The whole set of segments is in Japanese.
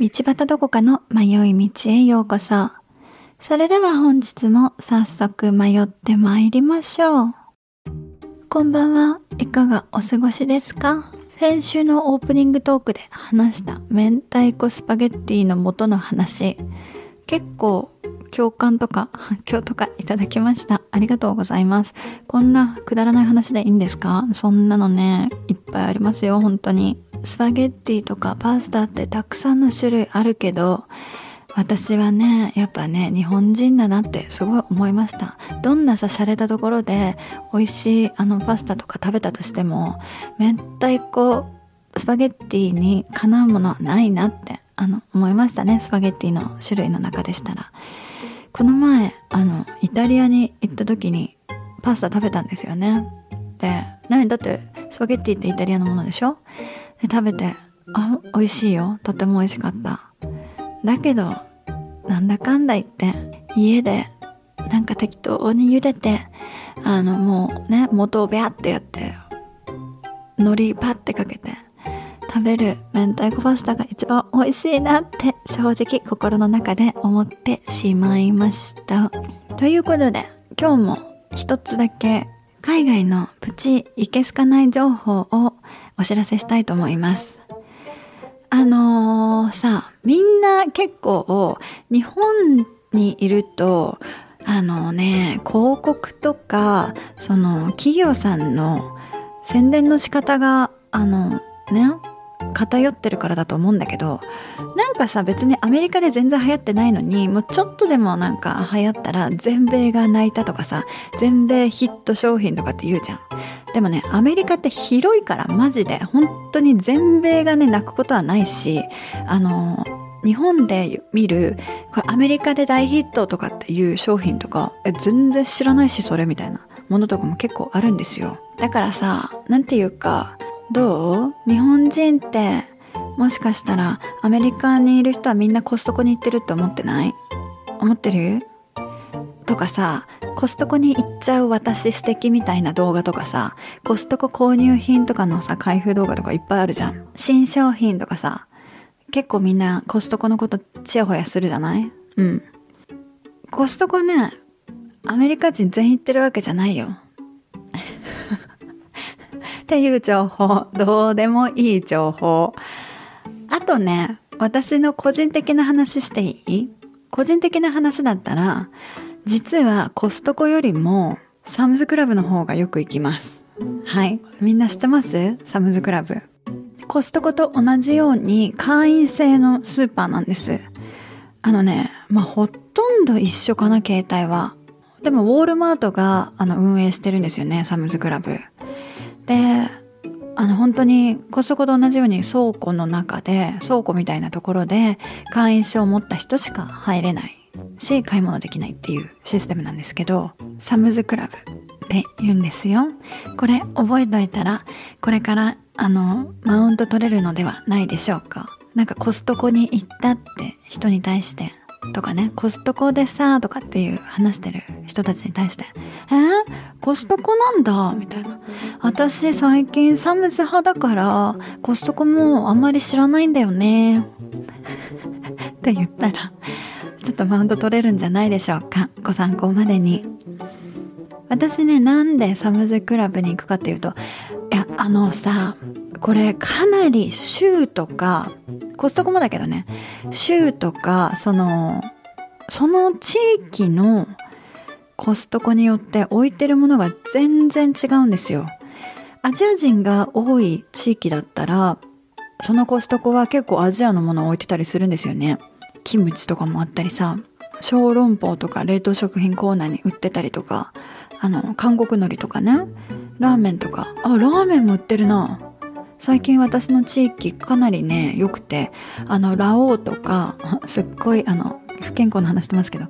道端どこかの迷い道へようこそ。それでは本日も早速迷って参りましょう。こんばんは。いかがお過ごしですか？先週のオープニングトークで話した明太子スパゲッティの元の話。結構共感とか反響とかいただきました。ありがとうございます。こんなくだらない話でいいんですか？そんなのね、いっぱいありますよ、本当に。スパゲッティとかパスタってたくさんの種類あるけど、私はね、やっぱね、日本人だなってすごい思いました。どんなさ、洒落たところで美味しいあのパスタとか食べたとしても、明太子スパゲッティにかなうものはないなってあの思いましたね。スパゲッティの種類の中でしたら。この前、あの、イタリアに行った時にパスタ食べたんですよね。で、何だってスパゲッティってイタリアのものでしょ？で、食べて、あ、美味しいよ。とても美味しかった。だけど、なんだかんだ言って、家で、なんか適当に茹でて、あの、もうね、元をビャってやって、海苔パッてかけて、食べる明太子パスタが一番美味しいなって正直心の中で思ってしまいました。ということで今日も一つだけ海外のプチいけすかない情報をお知らせしたいと思います。あのー、さ、みんな結構日本にいるとあのね、広告とか、その企業さんの宣伝の仕方が、あのね、偏ってるからだと思うんだけどなんかさ別にアメリカで全然流行ってないのにもうちょっとでもなんか流行ったら全米が泣いたとかさ全米ヒット商品とかって言うじゃん。でもねアメリカって広いからマジで本当に全米がね泣くことはないしあの日本で見るこれアメリカで大ヒットとかっていう商品とかえ全然知らないしそれみたいなものとかも結構あるんですよ。だからさなんていうかどう？日本人ってもしかしたらアメリカにいる人はみんなコストコに行ってるって思ってない？思ってる？とかさコストコに行っちゃう私素敵みたいな動画とかさコストコ購入品とかのさ開封動画とかいっぱいあるじゃん。新商品とかさ結構みんなコストコのことちやほやするじゃない？うん。コストコねアメリカ人全員行ってるわけじゃないよ。っていう情報。どうでもいい情報。あとね、私の個人的な話していい？個人的な話だったら、実はコストコよりもサムズクラブの方がよく行きます。はい。みんな知ってます？サムズクラブ。コストコと同じように会員制のスーパーなんです。あのね、まあ、ほとんど一緒かな、携帯は。でも、ウォールマートが、あの、運営してるんですよね、サムズクラブ。であの本当にコストコと同じように倉庫の中で倉庫みたいなところで会員証を持った人しか入れないし買い物できないっていうシステムなんですけどサムズクラブって言うんですよ。これ覚えといたらこれからあのマウント取れるのではないでしょうか。なんかコストコに行ったって人に対してとかね、コストコでさ、とかっていう話してる人たちに対して、えー、コストコなんだみたいな。私最近サムズ派だから、コストコもあんまり知らないんだよね。って言ったら、ちょっとマウント取れるんじゃないでしょうか。ご参考までに。私ね、なんでサムズクラブに行くかっていうと、いや、あのさ、これかなり州とか、コストコもだけどね、州とか、その、その地域のコストコによって置いてるものが全然違うんですよ。アジア人が多い地域だったら、そのコストコは結構アジアのものを置いてたりするんですよね。キムチとかもあったりさ、小籠包とか冷凍食品コーナーに売ってたりとか、あの、韓国海苔とかね、ラーメンとか、あ、ラーメンも売ってるな。最近私の地域かなりね、良くて、あの、ラオウとか、すっごい、あの、不健康な話してますけど、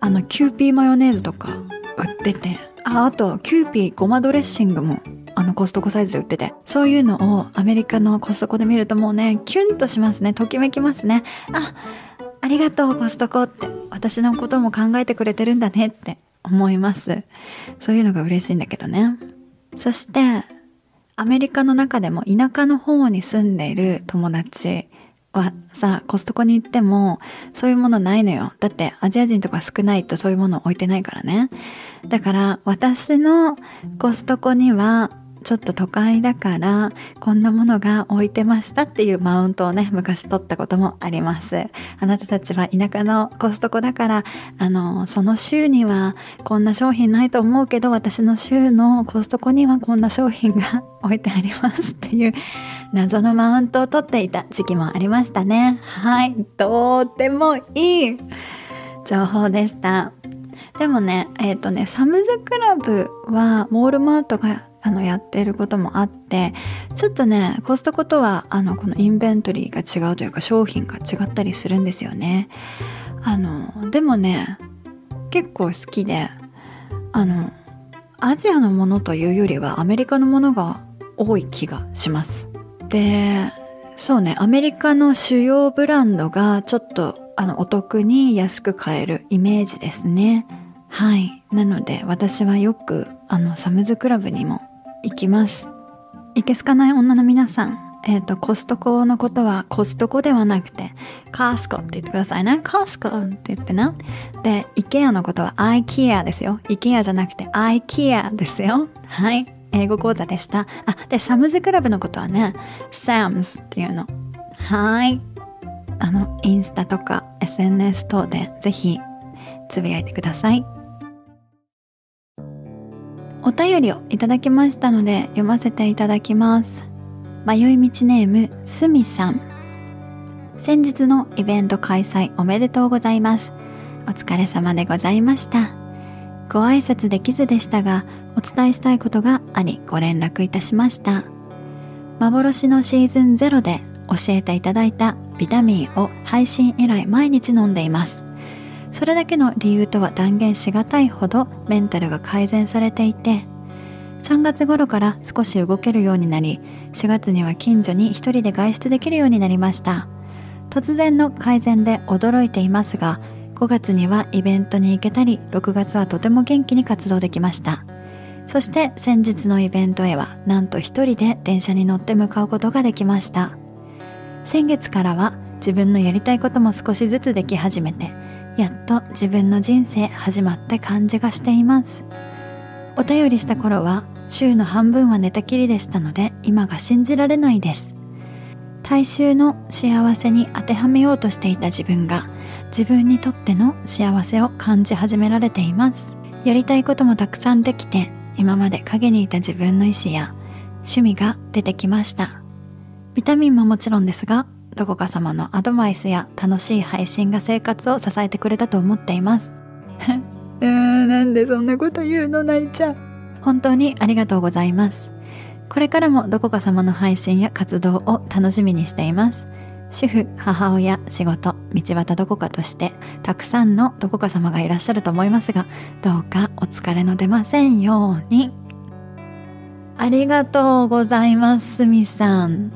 あの、キューピーマヨネーズとか売ってて、あ、あと、キューピーごまドレッシングも、あの、コストコサイズで売ってて、そういうのをアメリカのコストコで見るともうね、キュンとしますね。ときめきますね。あ、ありがとう、コストコって。私のことも考えてくれてるんだねって思います。そういうのが嬉しいんだけどね。そして、アメリカの中でも田舎の方に住んでいる友達はさ、コストコに行ってもそういうものないのよ。だってアジア人とか少ないとそういうもの置いてないからね。だから私のコストコにはちょっと都会だからこんなものが置いてましたっていうマウントをね昔取ったこともあります。あなたたちは田舎のコストコだからあのその週にはこんな商品ないと思うけど私の週のコストコにはこんな商品が置いてありますっていう謎のマウントを取っていた時期もありましたね。はいとってもいい情報でした。でもね、えっ、ー、とね、サムズクラブは、ウォールマートがあの、やっていることもあって、ちょっとね、コストコとは、あの、このインベントリーが違うというか、商品が違ったりするんですよね。あの、でもね、結構好きで、あの、アジアのものというよりはアメリカのものが多い気がします。で、そうね、アメリカの主要ブランドがちょっとあのお得に安く買えるイメージですね。はい。なので私はよくあのサムズクラブにも行きます。いけすかない女の皆さん、えっ、ー、と、コストコのことはコストコではなくて、カースコって言ってくださいね。カースコって言ってな。で、イケアのことは IKEA ですよ。イケアじゃなくて IKEA ですよ。はい。英語講座でした。あ、で、サムズクラブのことはね、SAMS っていうの。はい。あの、インスタとか SNS 等でぜひつぶやいてください。お便りをいただきましたので読ませていただきます。迷い道ネーム、すみさん。先日のイベント開催おめでとうございます。お疲れ様でございました。ご挨拶できずでしたが、お伝えしたいことがありご連絡いたしました。幻のシーズン0で教えていただいたビタミンを配信以来毎日飲んでいます。それだけの理由とは断言しがたいほどメンタルが改善されていて3月頃から少し動けるようになり4月には近所に一人で外出できるようになりました。突然の改善で驚いていますが5月にはイベントに行けたり6月はとても元気に活動できました。そして先日のイベントへはなんと一人で電車に乗って向かうことができました。先月からは自分のやりたいことも少しずつでき始めてやっと自分の人生始まって感じがしています。お便りした頃は週の半分は寝たきりでしたので今が信じられないです。大衆の幸せに当てはめようとしていた自分が自分にとっての幸せを感じ始められています。やりたいこともたくさんできて今まで影にいた自分の意思や趣味が出てきました。ビタミンももちろんですがどこか様のアドバイスや楽しい配信が生活を支えてくれたと思っています。うーなんでそんなこと言うの泣いちゃう。本当にありがとうございます。これからもどこか様の配信や活動を楽しみにしています。主婦、母親、仕事、道端どこかとして、たくさんのどこか様がいらっしゃると思いますが、どうかお疲れの出ませんように。ありがとうございます、みさん。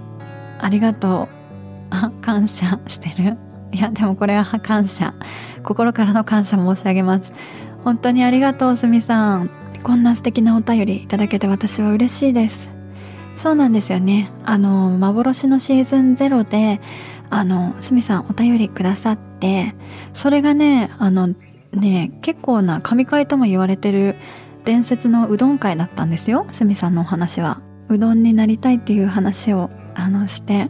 ありがとう。あ、感謝してる。いや、でもこれは感謝。心からの感謝申し上げます。本当にありがとう、すみさん。こんな素敵なお便りいただけて私は嬉しいです。そうなんですよね。あの、幻のシーズンゼロで、あの、すみさんお便りくださって、それがね、あの、ね、結構な神回とも言われてる伝説のうどん会だったんですよ。すみさんのお話は。うどんになりたいっていう話を、あの、して、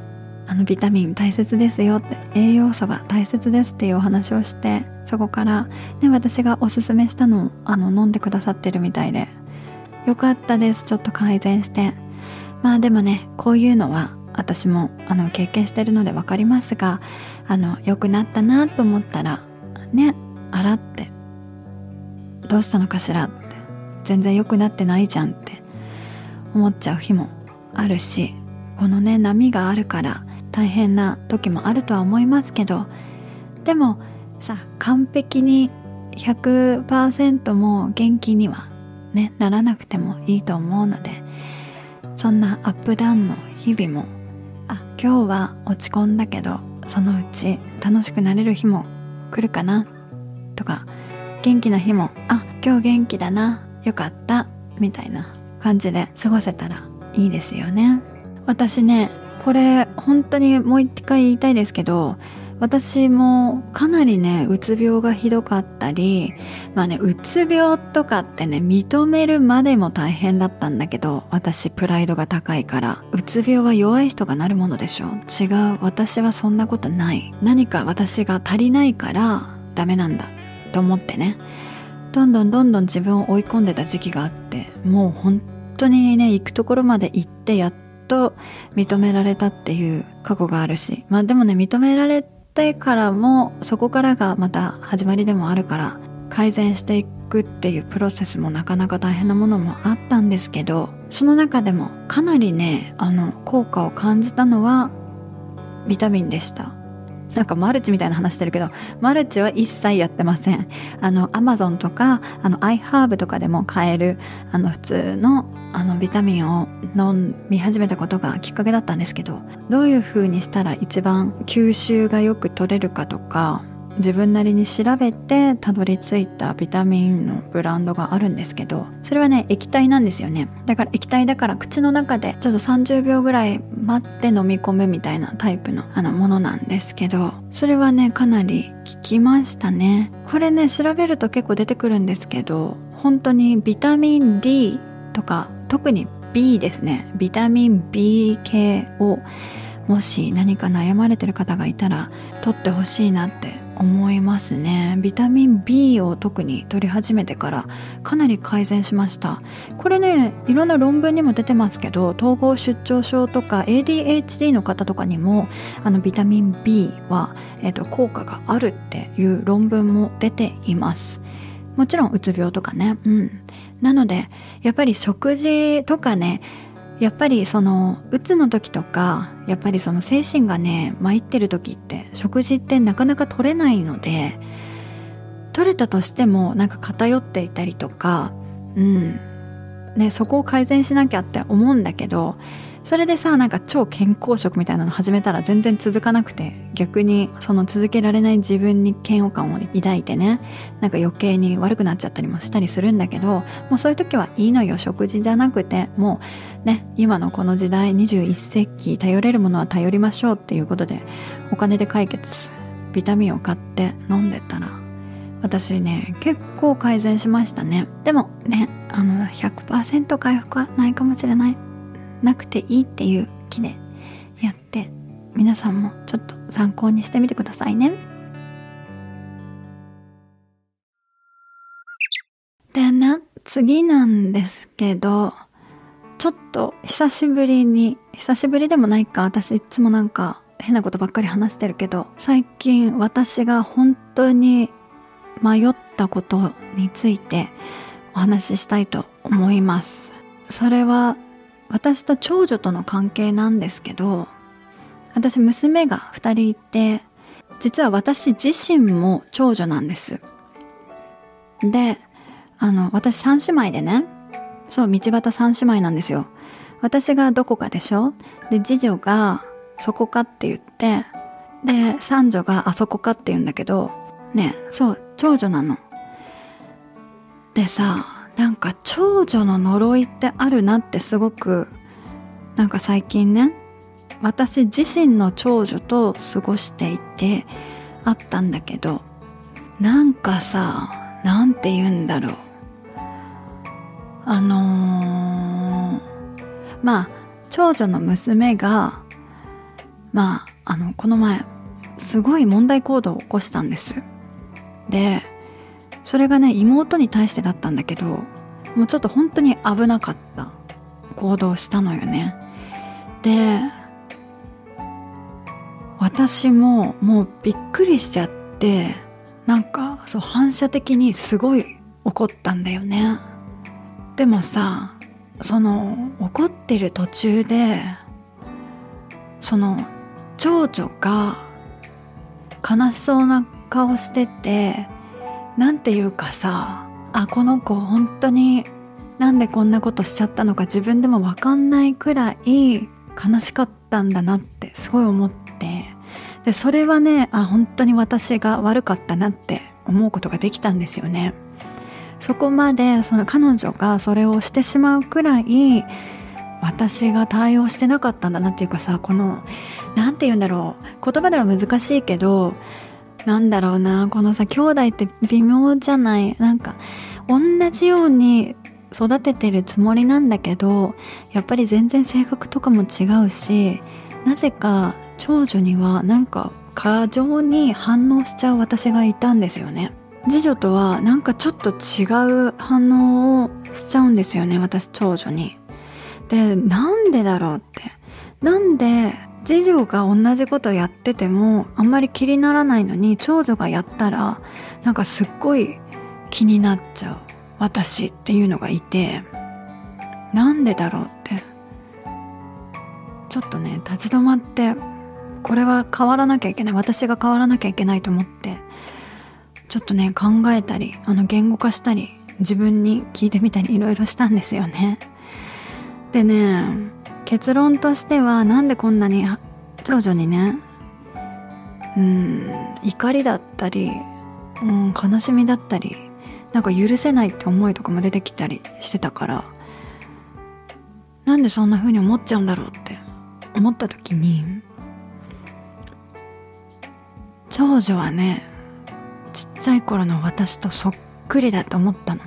あのビタミン大切ですよって栄養素が大切ですっていうお話をしてそこから、ね、私がおすすめしたのをあの飲んでくださってるみたいでよかったですちょっと改善して。まあでもねこういうのは私もあの経験してるので分かりますがあの良くなったなと思ったらね洗ってどうしたのかしらって全然良くなってないじゃんって思っちゃう日もあるしこのね波があるから大変な時もあるとは思いますけどでもさ完璧に100%も元気にはねならなくてもいいと思うのでそんなアップダウンの日々もあ今日は落ち込んだけどそのうち楽しくなれる日も来るかなとか元気な日もあ今日元気だなよかったみたいな感じで過ごせたらいいですよね。私ねこれ本当にもう一回言いたいですけど私もかなりねうつ病がひどかったりまあねうつ病とかってね認めるまでも大変だったんだけど私プライドが高いからうつ病は弱い人がなるものでしょ。違う私はそんなことない。何か私が足りないからダメなんだと思ってね。どんどんどんどん自分を追い込んでた時期があってもう本当にね行くところまで行ってやっと認められたっていう過去があるしまあでもね認められてからもそこからがまた始まりでもあるから改善していくっていうプロセスもなかなか大変なものもあったんですけどその中でもかなりねあの効果を感じたのはビタミンでした。なんかマルチみたいな話してるけど、マルチは一切やってません。あの、アマゾンとか、あの、アイハーブとかでも買える、あの、普通の、あの、ビタミンを飲み始めたことがきっかけだったんですけど、どういう風にしたら一番吸収がよく取れるかとか、自分なりに調べてたどり着いたビタミンのブランドがあるんですけどそれはね液体なんですよね。だから液体だから口の中でちょっと30秒ぐらい待って飲み込むみたいなタイプのあのものなんですけどそれはねかなり効きましたね。これね調べると結構出てくるんですけど本当にビタミン D とか特に B ですね。ビタミン B 系をもし何か悩まれてる方がいたら取ってほしいなって思いますね。ビタミン B を特に取り始めてからかなり改善しました。これねいろんな論文にも出てますけど統合失調症とか ADHD の方とかにもあのビタミン B は、えーと、効果があるっていう論文も出ています。もちろんうつ病とかね。うん。なのでやっぱり食事とかねやっぱりそのうつの時とかやっぱりその精神がね参ってる時って食事ってなかなか取れないので取れたとしてもなんか偏っていたりとかうん。ねそこを改善しなきゃって思うんだけどそれでさなんか超健康食みたいなの始めたら全然続かなくて逆にその続けられない自分に嫌悪感を抱いてねなんか余計に悪くなっちゃったりもしたりするんだけどもうそういう時はいいのよ食事じゃなくてもうね今のこの時代21世紀頼れるものは頼りましょうっていうことでお金で解決ビタミンを買って飲んでたら私ね結構改善しましたね。でもねあの100%回復はないかもしれない。なくていいっていう気でやって皆さんもちょっと参考にしてみてくださいね。でね次なんですけどちょっと久しぶりに久しぶりでもないか私いつもなんか変なことばっかり話してるけど最近私が本当に迷ったことについてお話ししたいと思いますそれは私と長女との関係なんですけど私娘が2人いて実は私自身も長女なんです。であの私3姉妹でねそう道端3姉妹なんですよ。私がどこかでしょ？で次女がそこかって言ってで三女があそこかって言うんだけどねそう長女なの。でさなんか長女の呪いってあるなってすごくなんか最近ね私自身の長女と過ごしていてあったんだけどなんかさなんて言うんだろう。あのー、まあ長女の娘がまああのこの前すごい問題行動を起こしたんです。でそれがね妹に対してだったんだけどもうちょっと本当に危なかった。行動したのよね。で私ももうびっくりしちゃってなんかそう反射的にすごい怒ったんだよね。でもさその怒ってる途中でその長女が悲しそうな顔しててなんていうかさあこの子本当になんでこんなことしちゃったのか自分でも分かんないくらい悲しかったんだなってすごい思って。でそれはねあ本当に私が悪かったなって思うことができたんですよね。そこまでその彼女がそれをしてしまうくらい私が対応してなかったんだなっていうかさこの何て言うんだろう言葉では難しいけどなんだろうなこのさ兄弟って微妙じゃない。なんか同じように育ててるつもりなんだけどやっぱり全然性格とかも違うしなぜか長女にはなんか過剰に反応しちゃう私がいたんですよね。次女とはなんかちょっと違う反応をしちゃうんですよね私長女に。でなんでだろうって。なんで次女が同じことやっててもあんまり気にならないのに長女がやったらなんかすっごい気になっちゃう。私っていうのがいて。なんでだろうって。ちょっとね立ち止まってこれは変わらなきゃいけない。私が変わらなきゃいけないと思ってちょっとね考えたりあの言語化したり自分に聞いてみたりいろいろしたんですよね。でね結論としてはなんでこんなに長女にねうん怒りだったり、うん、悲しみだったりなんか許せないって思いとかも出てきたりしてたからなんでそんな風に思っちゃうんだろうって思った時に長女はねちっちゃい頃の私とそっくりだと思ったの。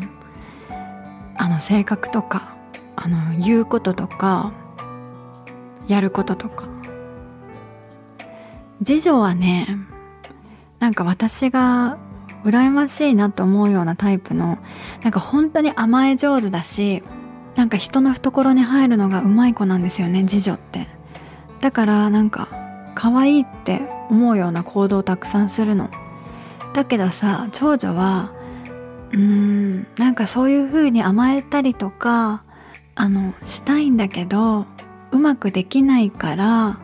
あの性格とかあの言うこととかやることとか。次女はねなんか私が羨ましいなと思うようなタイプのなんか本当に甘え上手だしなんか人の懐に入るのがうまい子なんですよね次女って。だからなんか可愛いって思うような行動をたくさんするの。だけどさ長女はうーんなんかそういう風に甘えたりとかあのしたいんだけどうまくできないから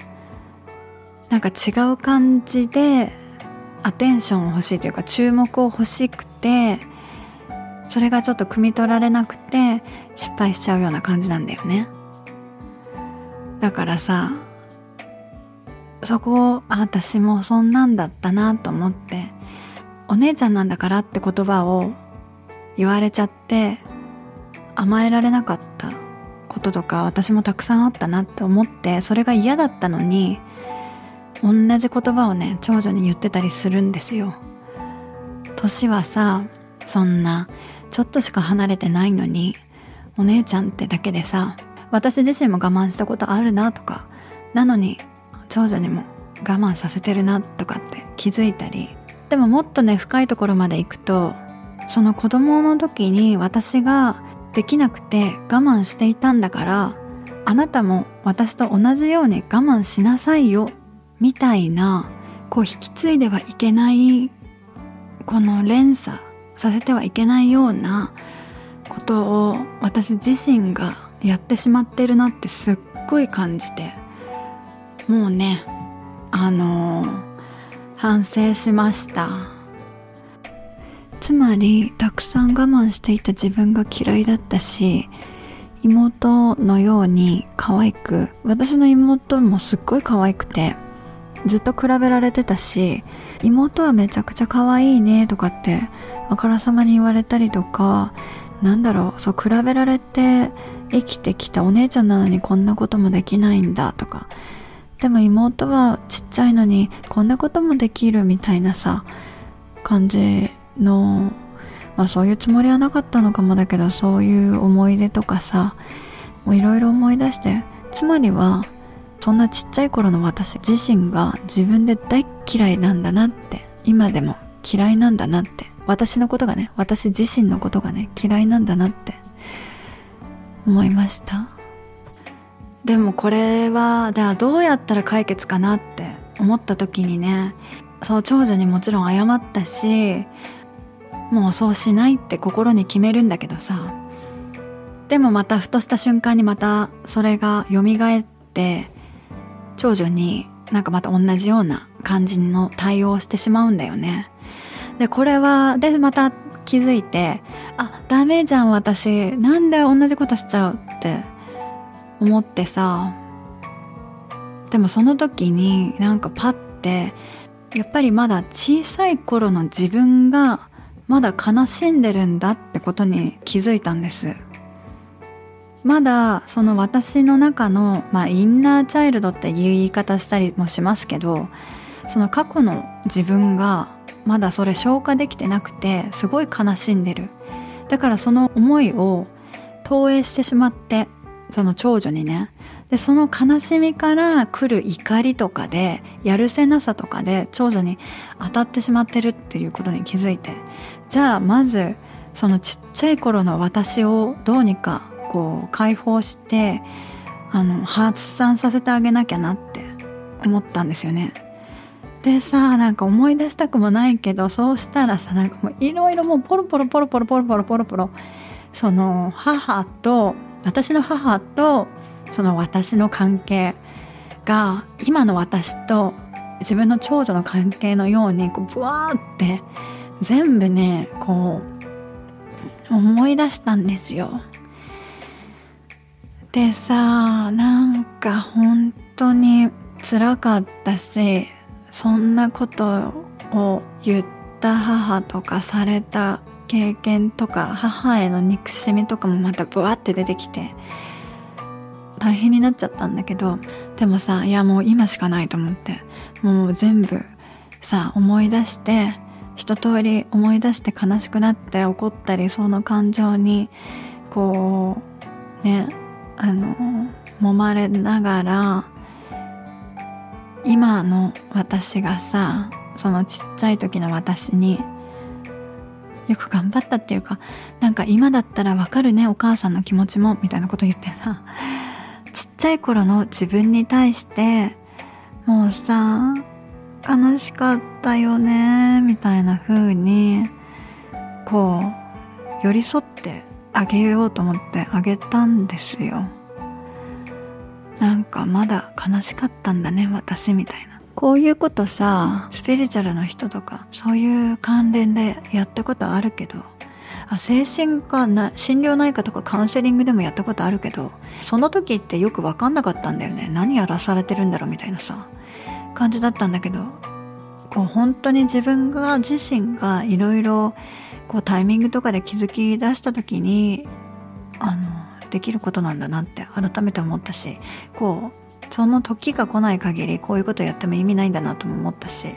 なんか違う感じでアテンションを欲しいというか注目を欲しくてそれがちょっと汲み取られなくて失敗しちゃうような感じなんだよね。だからさそこをあ私もそんなんだったなと思ってお姉ちゃんなんだからって言葉を言われちゃって甘えられなかった。こととか私もたくさんあったなって思ってそれが嫌だったのに同じ言葉をね長女に言ってたりするんですよ。年はさそんなちょっとしか離れてないのにお姉ちゃんってだけでさ私自身も我慢したことあるなとかなのに長女にも我慢させてるなとかって気づいたりでももっとね深いところまで行くとその子供の時に私ができなくて我慢していたんだからあなたも私と同じように我慢しなさいよみたいなこう引き継いではいけないこの連鎖させてはいけないようなことを私自身がやってしまってるなってすっごい感じてもうねあのー、反省しました。つまりたくさん我慢していた自分が嫌いだったし妹のように可愛く私の妹もすっごい可愛くてずっと比べられてたし妹はめちゃくちゃ可愛いねとかってあからさまに言われたりとかなんだろうそう比べられて生きてきたお姉ちゃんなのにこんなこともできないんだとか。でも妹はちっちゃいのにこんなこともできるみたいなさ感じのまあそういうつもりはなかったのかもだけどそういう思い出とかさいろいろ思い出してつまりはそんなちっちゃい頃の私自身が自分で大嫌いなんだなって今でも嫌いなんだなって私のことがね私自身のことがね嫌いなんだなって思いました。でもこれはではどうやったら解決かなって思った時にねそう長女にもちろん謝ったしもうそうしないって心に決めるんだけどさ。でもまたふとした瞬間にまたそれが蘇って長女になんかまた同じような感じの対応をしてしまうんだよね。で、これは、で、また気づいて、あ、ダメじゃん私、なんで同じことしちゃうって思ってさ、でもその時になんかパッて、やっぱりまだ小さい頃の自分がまだ悲しんでるんだってことに気づいたんです。まだその私の中の、まあ、インナーチャイルドっていう言い方したりもしますけどその過去の自分がまだそれ消化できてなくてすごい悲しんでる。だからその思いを投影してしまってその長女にね。でその悲しみから来る怒りとかでやるせなさとかで長女に当たってしまってるっていうことに気づいて。じゃあまずそのちっちゃい頃の私をどうにかこう解放してあの発散させてあげなきゃなって思ったんですよね。でさなんか思い出したくもないけどそうしたらさなんかもういろいろもうポロポロポロポロポロポロポロポロその母と私の母とその私の関係が今の私と自分の長女の関係のようにこうブワーって全部ねこう思い出したんですよ。でさなんか本当に辛かったしそんなことを言った母とかされた経験とか母への憎しみとかもまたブワって出てきて大変になっちゃったんだけどでもさいやもう今しかないと思ってもう全部さ思い出して一通り思い出して悲しくなって怒ったりその感情にこうねあの揉まれながら今の私がさそのちっちゃい時の私によく頑張ったっていうかなんか今だったらわかるねお母さんの気持ちもみたいなこと言ってさちっちゃい頃の自分に対してもうさ悲しかったよねみたいな風にこう寄り添ってあげようと思ってあげたんですよ。なんかまだ悲しかったんだね私みたいな。こういうことさスピリチュアルの人とかそういう関連でやったことあるけどあ精神科な心療内科とかカウンセリングでもやったことあるけどその時ってよく分かんなかったんだよね。何やらされてるんだろうみたいなさ感じだったんだけどこう本当に自分が自身がいろいろタイミングとかで気づき出した時にあのできることなんだなって改めて思ったしこうその時が来ない限りこういうことやっても意味ないんだなとも思ったし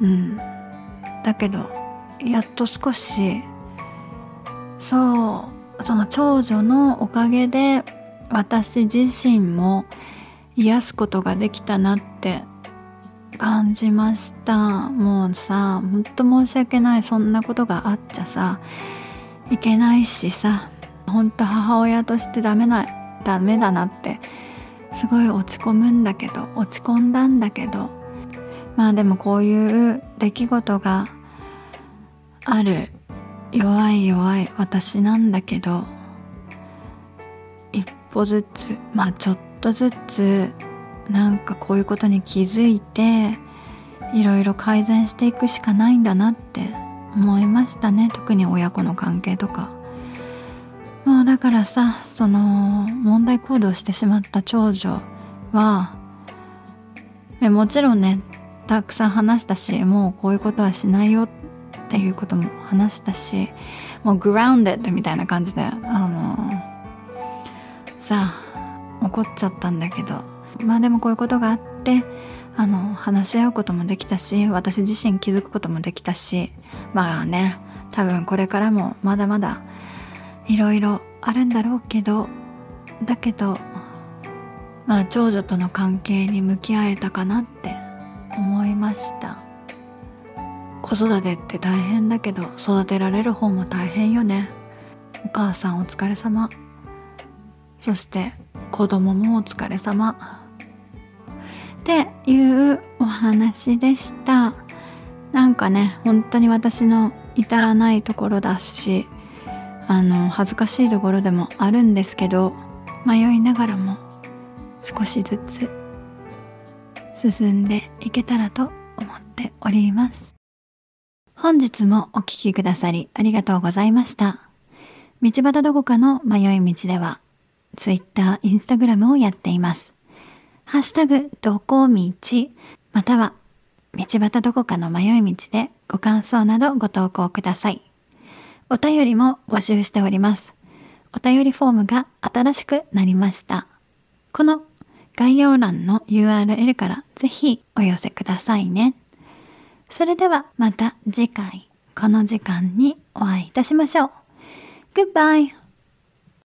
うん。だけどやっと少しそうその長女のおかげで私自身も癒すことができたなって感じました。もうさほんと申し訳ない。そんなことがあっちゃさいけないしさほんと母親としてダメなダメだなってすごい落ち込むんだけど落ち込んだんだけどまあでもこういう出来事がある弱い弱い私なんだけど一歩ずつまあちょっとっとずつなんかこういうことに気づいていろいろ改善していくしかないんだなって思いましたね。特に親子の関係とか。もうだからさその問題行動してしまった長女はえもちろんねたくさん話したしもうこういうことはしないよっていうことも話したしもうグラウンデッドみたいな感じであのさあ怒っちゃったんだけど。まあでもこういうことがあってあの話し合うこともできたし私自身気づくこともできたしまあね多分これからもまだまだいろいろあるんだろうけどだけどまあ長女との関係に向き合えたかなって思いました。子育てって大変だけど育てられる方も大変よね。お母さんお疲れ様。そして子供もお疲れ様。っていうお話でした。なんかね本当に私の至らないところだしあの恥ずかしいところでもあるんですけど迷いながらも少しずつ進んでいけたらと思っております。本日もお聴きくださりありがとうございました。道端どこかの迷い道では、Twitter、Instagram をやっています。ハッシュタグ、どこ道、または、道端どこかの迷い道でご感想などご投稿ください。お便りも募集しております。お便りフォームが新しくなりました。この概要欄の URL からぜひお寄せくださいね。それではまた次回この時間にお会いいたしましょう。Goodbye!